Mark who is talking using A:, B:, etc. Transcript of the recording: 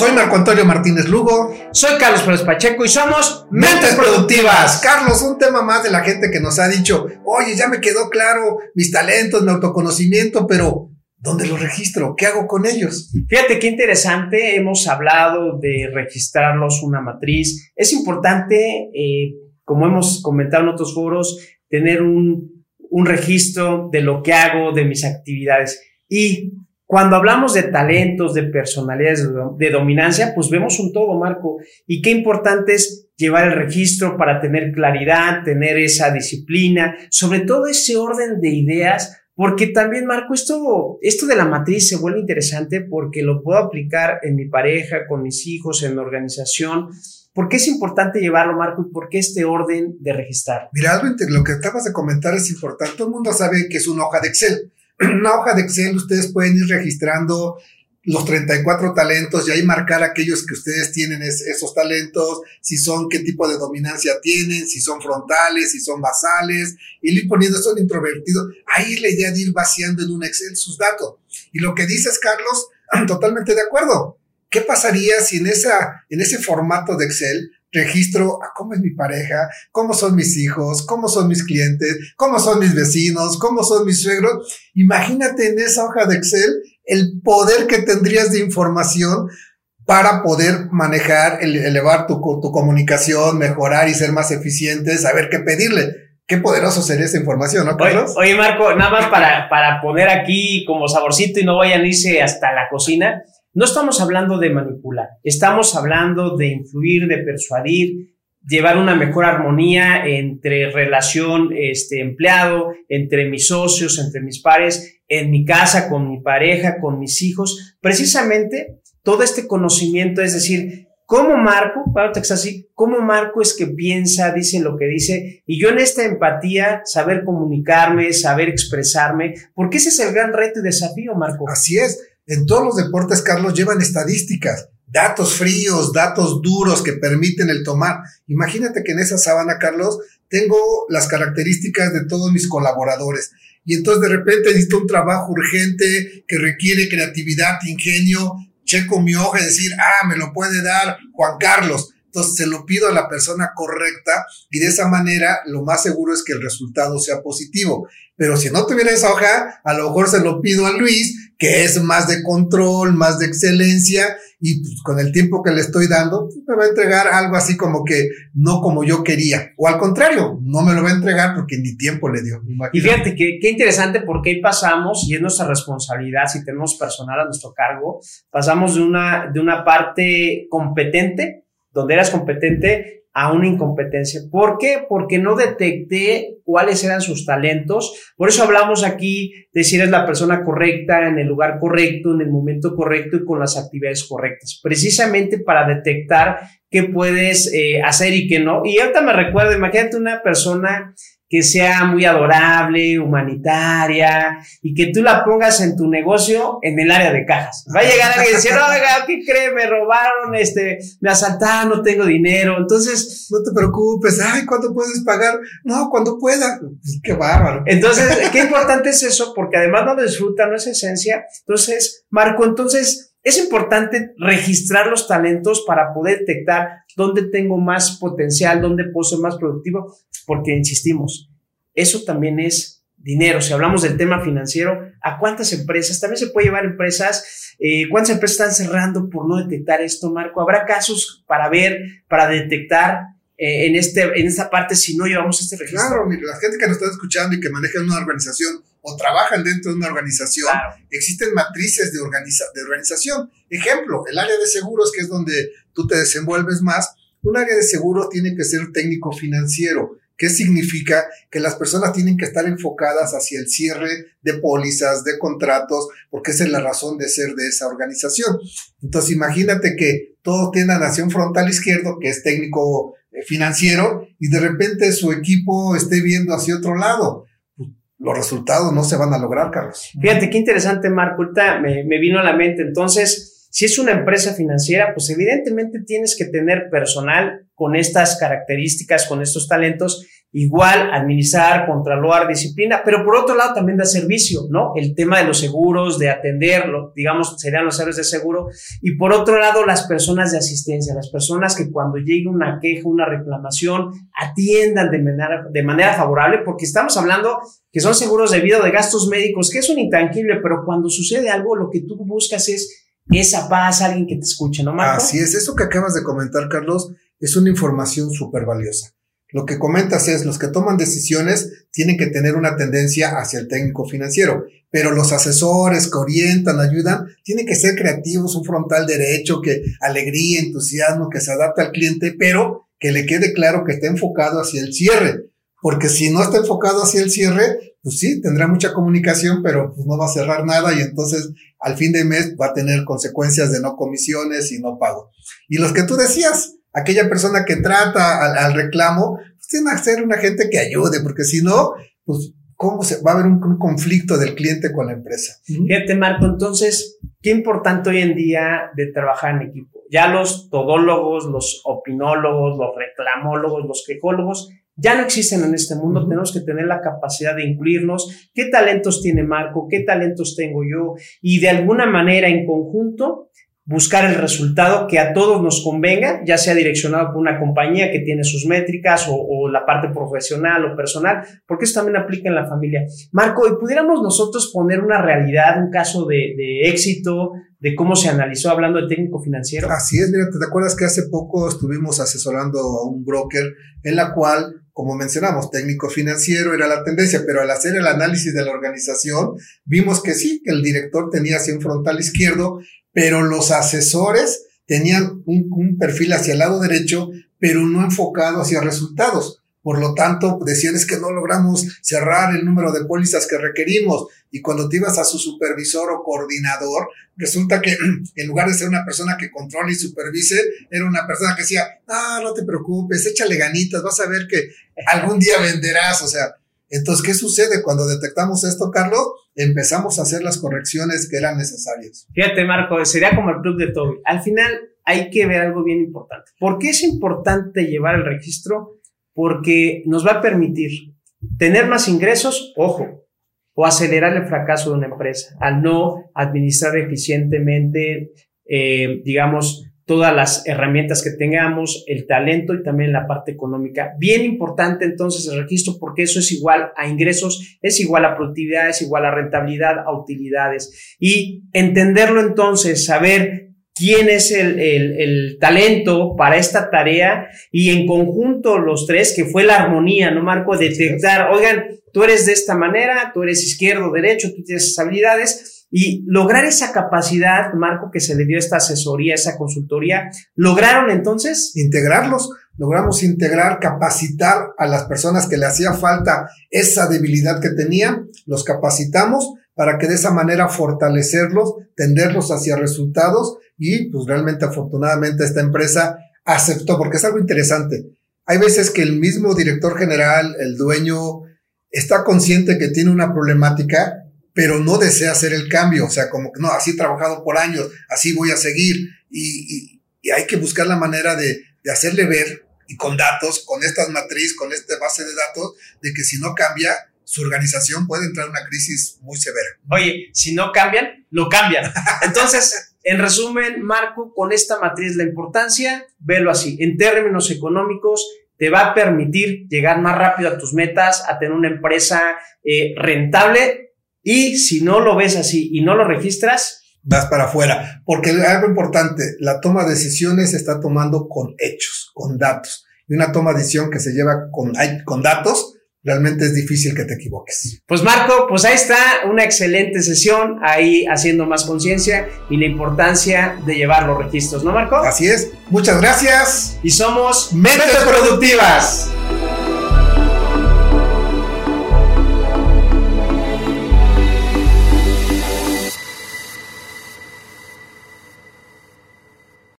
A: Soy Marco Antonio Martínez Lugo.
B: Soy Carlos Pérez Pacheco y somos
A: Mentes Productivas. Carlos, un tema más de la gente que nos ha dicho, oye, ya me quedó claro mis talentos, mi autoconocimiento, pero ¿dónde los registro? ¿Qué hago con ellos?
B: Fíjate qué interesante, hemos hablado de registrarlos una matriz. Es importante, eh, como hemos comentado en otros foros, tener un, un registro de lo que hago, de mis actividades. Y cuando hablamos de talentos, de personalidades, de dominancia, pues vemos un todo, Marco. Y qué importante es llevar el registro para tener claridad, tener esa disciplina, sobre todo ese orden de ideas, porque también, Marco, esto, esto de la matriz se vuelve interesante porque lo puedo aplicar en mi pareja, con mis hijos, en mi organización. ¿Por qué es importante llevarlo, Marco? ¿Y por qué este orden de registrar?
A: Mira, lo que acabas de comentar es importante. Todo el mundo sabe que es una hoja de Excel una hoja de Excel ustedes pueden ir registrando los 34 talentos y ahí marcar aquellos que ustedes tienen esos talentos, si son, qué tipo de dominancia tienen, si son frontales, si son basales, y ir poniendo, son introvertidos. Ahí la idea de ir vaciando en un Excel sus datos. Y lo que dices, Carlos, totalmente de acuerdo. ¿Qué pasaría si en, esa, en ese formato de Excel registro a cómo es mi pareja, cómo son mis hijos, cómo son mis clientes, cómo son mis vecinos, cómo son mis suegros. Imagínate en esa hoja de Excel el poder que tendrías de información para poder manejar, elevar tu, tu comunicación, mejorar y ser más eficiente, saber qué pedirle. Qué poderoso sería esa información, ¿no, Carlos?
B: Oye, Marco, nada más para, para poner aquí como saborcito y no vayan a irse hasta la cocina. No estamos hablando de manipular, estamos hablando de influir, de persuadir, llevar una mejor armonía entre relación este, empleado, entre mis socios, entre mis pares, en mi casa, con mi pareja, con mis hijos. Precisamente todo este conocimiento, es decir, cómo Marco, para así, cómo Marco es que piensa, dice lo que dice, y yo en esta empatía, saber comunicarme, saber expresarme, porque ese es el gran reto y desafío, Marco.
A: Así es en todos los deportes, Carlos, llevan estadísticas, datos fríos, datos duros que permiten el tomar. Imagínate que en esa sábana, Carlos, tengo las características de todos mis colaboradores. Y entonces de repente necesito un trabajo urgente que requiere creatividad, ingenio. Checo mi hoja y decir, ah, me lo puede dar Juan Carlos. Entonces se lo pido a la persona correcta y de esa manera lo más seguro es que el resultado sea positivo. Pero si no tuviera esa hoja, a lo mejor se lo pido a Luis que es más de control, más de excelencia, y pues, con el tiempo que le estoy dando, pues, me va a entregar algo así como que no como yo quería, o al contrario, no me lo va a entregar porque ni tiempo le dio.
B: Y fíjate que qué interesante porque ahí pasamos, y es nuestra responsabilidad, si tenemos personal a nuestro cargo, pasamos de una, de una parte competente, donde eras competente, a una incompetencia. ¿Por qué? Porque no detecté cuáles eran sus talentos. Por eso hablamos aquí de si eres la persona correcta, en el lugar correcto, en el momento correcto y con las actividades correctas. Precisamente para detectar qué puedes eh, hacer y qué no. Y ahorita me recuerdo, imagínate una persona que sea muy adorable, humanitaria y que tú la pongas en tu negocio en el área de cajas. Va a llegar alguien y decir, oiga, ¿qué cree? Me robaron, este, me asaltaron, no tengo dinero. Entonces,
A: no te preocupes. Ay, ¿cuándo puedes pagar? No, cuando pueda. Pues, qué bárbaro.
B: Entonces, qué importante es eso porque además no lo disfruta, no es esencia. Entonces, Marco, entonces, es importante registrar los talentos para poder detectar dónde tengo más potencial, dónde puedo ser más productivo, porque insistimos, eso también es dinero. Si hablamos del tema financiero, ¿a cuántas empresas? También se puede llevar empresas, eh, ¿cuántas empresas están cerrando por no detectar esto, Marco? ¿Habrá casos para ver, para detectar eh, en, este, en esta parte si no llevamos este registro?
A: Claro, la gente que nos está escuchando y que maneja una organización o trabajan dentro de una organización, existen matrices de, de organización. Ejemplo, el área de seguros, que es donde tú te desenvuelves más, un área de seguros tiene que ser técnico financiero. ¿Qué significa? Que las personas tienen que estar enfocadas hacia el cierre de pólizas, de contratos, porque esa es la razón de ser de esa organización. Entonces, imagínate que todos tienen nación frontal izquierdo, que es técnico eh, financiero, y de repente su equipo esté viendo hacia otro lado los resultados no se van a lograr, Carlos.
B: Fíjate qué interesante, Marco. me, me vino a la mente. Entonces, si es una empresa financiera, pues evidentemente tienes que tener personal con estas características, con estos talentos, igual administrar, controlar, disciplina, pero por otro lado también da servicio, ¿no? El tema de los seguros, de atenderlo, digamos, serían los héroes de seguro, y por otro lado las personas de asistencia, las personas que cuando llegue una queja, una reclamación, atiendan de manera, favorable, porque estamos hablando que son seguros de vida de gastos médicos, que es un intangible, pero cuando sucede algo, lo que tú buscas es esa paz, alguien que te escuche, ¿no, Marco?
A: Así es, eso que acabas de comentar, Carlos, es una información súper valiosa. Lo que comentas es, los que toman decisiones tienen que tener una tendencia hacia el técnico financiero, pero los asesores que orientan, ayudan, tienen que ser creativos, un frontal derecho, que alegría, entusiasmo, que se adapte al cliente, pero que le quede claro que está enfocado hacia el cierre. Porque si no está enfocado hacia el cierre, pues sí, tendrá mucha comunicación, pero pues no va a cerrar nada y entonces al fin de mes va a tener consecuencias de no comisiones y no pago. Y los que tú decías, aquella persona que trata al, reclamo, pues tiene que ser una gente que ayude, porque si no, pues cómo se va a haber un, conflicto del cliente con la empresa.
B: Fíjate, Marco, entonces, qué importante hoy en día de trabajar en equipo. Ya los todólogos, los opinólogos, los reclamólogos, los quejólogos, ya no existen en este mundo, tenemos que tener la capacidad de incluirnos, qué talentos tiene Marco, qué talentos tengo yo, y de alguna manera en conjunto buscar el resultado que a todos nos convenga, ya sea direccionado por una compañía que tiene sus métricas o, la parte profesional o personal, porque eso también aplica en la familia. Marco, ¿y pudiéramos nosotros poner una realidad, un caso de, éxito, de cómo se analizó hablando de técnico financiero?
A: Así es, mira, ¿te acuerdas que hace poco estuvimos asesorando a un broker en la cual como mencionamos, técnico financiero era la tendencia, pero al hacer el análisis de la organización, vimos que sí, que el director tenía hacia un frontal izquierdo pero los asesores tenían un, perfil hacia el lado derecho, pero no enfocado hacia resultados. Por lo tanto, decían es que no logramos cerrar el número de pólizas que requerimos. Y cuando te ibas a su supervisor o coordinador, resulta que en lugar de ser una persona que controle y supervise, era una persona que decía, ah, no te preocupes, échale ganitas, vas a ver que algún día venderás. O sea, entonces, ¿qué sucede cuando detectamos esto, Carlos? Empezamos a hacer las correcciones que eran necesarias.
B: Fíjate, Marco, sería como el club de Toby. Al final hay que ver algo bien importante. ¿Por qué es importante llevar el registro? Porque nos va a permitir tener más ingresos, ojo, o acelerar el fracaso de una empresa al no administrar eficientemente, eh, digamos, todas las herramientas que tengamos, el talento y también la parte económica. Bien importante entonces el registro porque eso es igual a ingresos, es igual a productividad, es igual a rentabilidad, a utilidades. Y entenderlo entonces, saber quién es el, el, talento para esta tarea y en conjunto los tres, que fue la armonía, ¿no, Marco? Detectar, oigan, tú eres de esta manera, tú eres izquierdo, derecho, tú tienes esas habilidades y lograr esa capacidad, Marco, que se le dio esta asesoría, esa consultoría, ¿lograron entonces?
A: Integrarlos, logramos integrar, capacitar a las personas que le hacía falta esa debilidad que tenían, los capacitamos para que de esa manera fortalecerlos, tenderlos hacia resultados y pues realmente afortunadamente esta empresa aceptó, porque es algo interesante. Hay veces que el mismo director general, el dueño, está consciente que tiene una problemática pero no desea hacer el cambio, o sea, como que no, así he trabajado por años, así voy a seguir, y, hay que buscar la manera de, hacerle ver, y con datos, con esta matriz, con esta base de datos, de que si no cambia, su organización puede entrar en una crisis muy severa.
B: Oye, si no cambian, lo cambian. Entonces, en resumen, Marco, con esta matriz, la importancia, velo así, en términos económicos, te va a permitir llegar más rápido a tus metas, a tener una empresa eh, rentable y si no lo ves así y no lo registras,
A: vas para afuera. Porque algo importante, la toma de decisiones se está tomando con hechos, con datos. Y una toma de decisión que se lleva con, con datos, realmente es difícil que te equivoques.
B: Pues Marco, pues ahí está una excelente sesión, ahí haciendo más conciencia y la importancia de llevar los registros, ¿no Marco?
A: Así es. Muchas gracias.
B: Y somos Mentes Productivas.